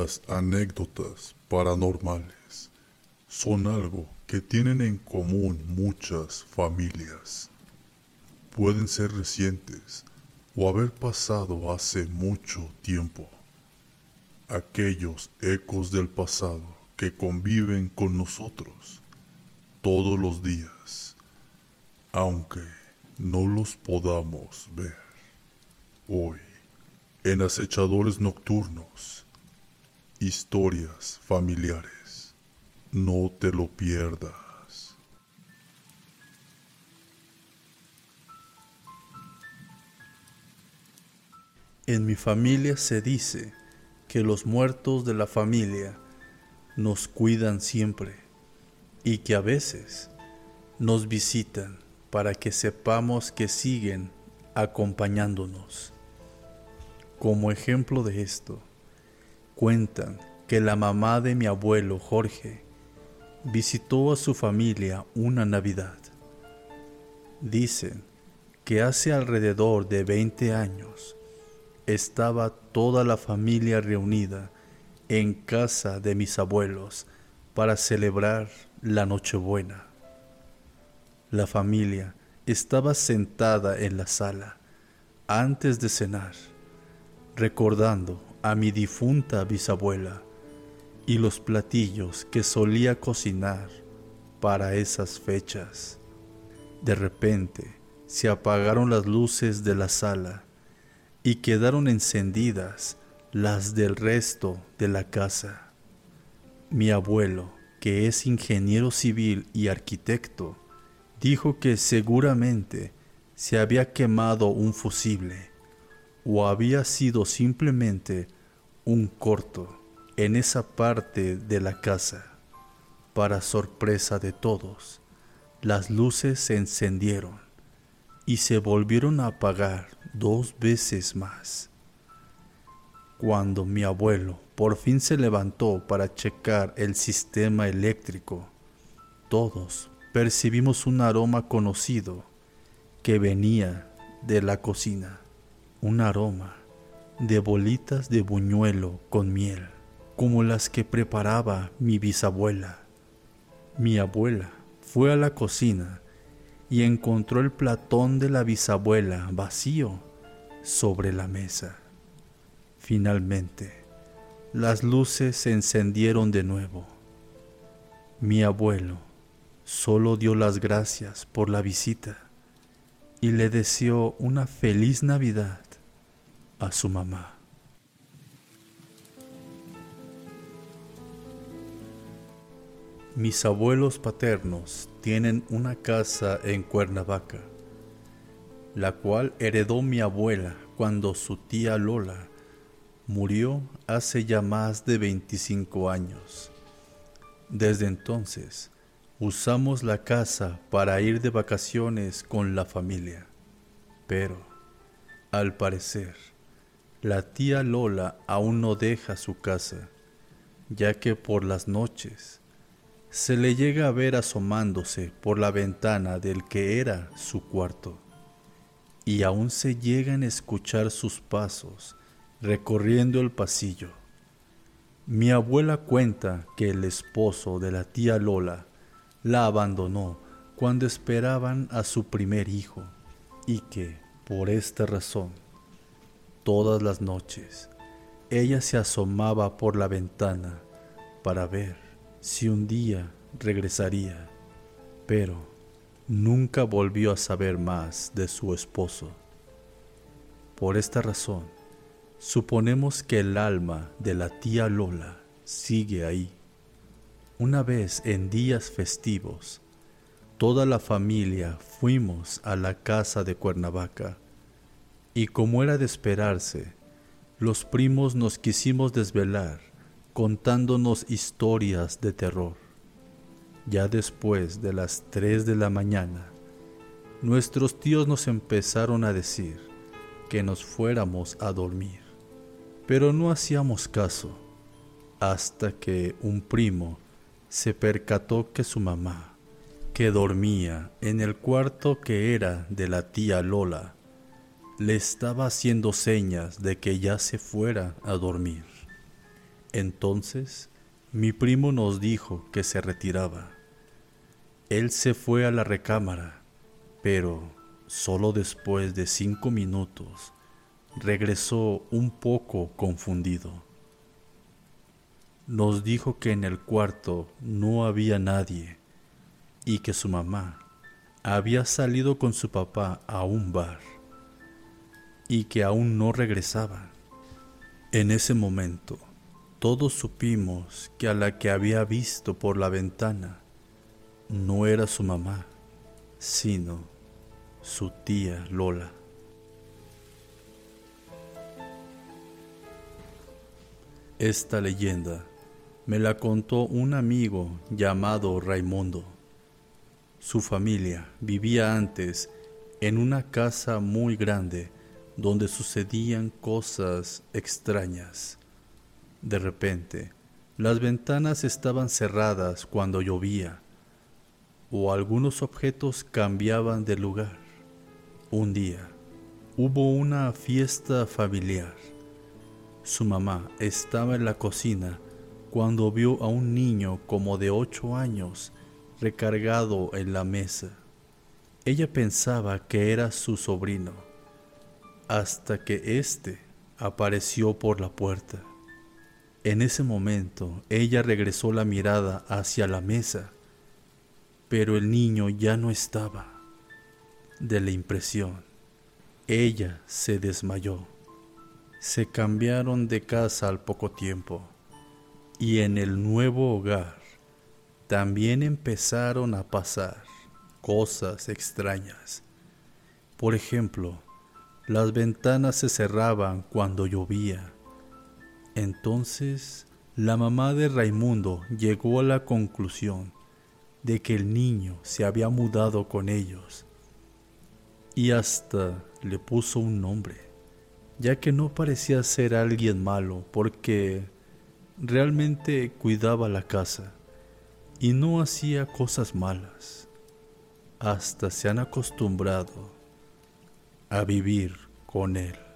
Las anécdotas paranormales son algo que tienen en común muchas familias. Pueden ser recientes o haber pasado hace mucho tiempo. Aquellos ecos del pasado que conviven con nosotros todos los días, aunque no los podamos ver. Hoy, en acechadores nocturnos, historias familiares, no te lo pierdas. En mi familia se dice que los muertos de la familia nos cuidan siempre y que a veces nos visitan para que sepamos que siguen acompañándonos. Como ejemplo de esto, cuentan que la mamá de mi abuelo Jorge visitó a su familia una Navidad. Dicen que hace alrededor de 20 años estaba toda la familia reunida en casa de mis abuelos para celebrar la Nochebuena. La familia estaba sentada en la sala antes de cenar, recordando a mi difunta bisabuela y los platillos que solía cocinar para esas fechas. De repente se apagaron las luces de la sala y quedaron encendidas las del resto de la casa. Mi abuelo, que es ingeniero civil y arquitecto, dijo que seguramente se había quemado un fusible o había sido simplemente un corto en esa parte de la casa. Para sorpresa de todos, las luces se encendieron y se volvieron a apagar dos veces más. Cuando mi abuelo por fin se levantó para checar el sistema eléctrico, todos percibimos un aroma conocido que venía de la cocina, un aroma de bolitas de buñuelo con miel, como las que preparaba mi bisabuela. Mi abuela fue a la cocina y encontró el platón de la bisabuela vacío sobre la mesa. Finalmente, las luces se encendieron de nuevo. Mi abuelo solo dio las gracias por la visita y le deseó una feliz Navidad a su mamá. Mis abuelos paternos tienen una casa en Cuernavaca, la cual heredó mi abuela cuando su tía Lola murió hace ya más de 25 años. Desde entonces, usamos la casa para ir de vacaciones con la familia, pero, al parecer, la tía Lola aún no deja su casa, ya que por las noches se le llega a ver asomándose por la ventana del que era su cuarto, y aún se llegan a escuchar sus pasos recorriendo el pasillo. Mi abuela cuenta que el esposo de la tía Lola la abandonó cuando esperaban a su primer hijo y que, por esta razón, todas las noches ella se asomaba por la ventana para ver si un día regresaría, pero nunca volvió a saber más de su esposo. Por esta razón, suponemos que el alma de la tía Lola sigue ahí. Una vez en días festivos, toda la familia fuimos a la casa de Cuernavaca y como era de esperarse, los primos nos quisimos desvelar contándonos historias de terror. Ya después de las 3 de la mañana, nuestros tíos nos empezaron a decir que nos fuéramos a dormir, pero no hacíamos caso hasta que un primo se percató que su mamá, que dormía en el cuarto que era de la tía Lola, le estaba haciendo señas de que ya se fuera a dormir. Entonces mi primo nos dijo que se retiraba. Él se fue a la recámara, pero solo después de cinco minutos regresó un poco confundido. Nos dijo que en el cuarto no había nadie y que su mamá había salido con su papá a un bar y que aún no regresaba. En ese momento, todos supimos que a la que había visto por la ventana no era su mamá, sino su tía Lola. Esta leyenda me la contó un amigo llamado Raimundo. Su familia vivía antes en una casa muy grande donde sucedían cosas extrañas. De repente, las ventanas estaban cerradas cuando llovía o algunos objetos cambiaban de lugar. Un día hubo una fiesta familiar su mamá estaba en la cocina cuando vio a un niño como de ocho años recargado en la mesa. Ella pensaba que era su sobrino, hasta que éste apareció por la puerta. En ese momento ella regresó la mirada hacia la mesa, pero el niño ya no estaba. De la impresión, ella se desmayó se cambiaron de casa al poco tiempo y en el nuevo hogar también empezaron a pasar cosas extrañas. Por ejemplo, las ventanas se cerraban cuando llovía. Entonces, la mamá de Raimundo llegó a la conclusión de que el niño se había mudado con ellos y hasta le puso un nombre ya que no parecía ser alguien malo porque realmente cuidaba la casa y no hacía cosas malas. Hasta se han acostumbrado a vivir con él.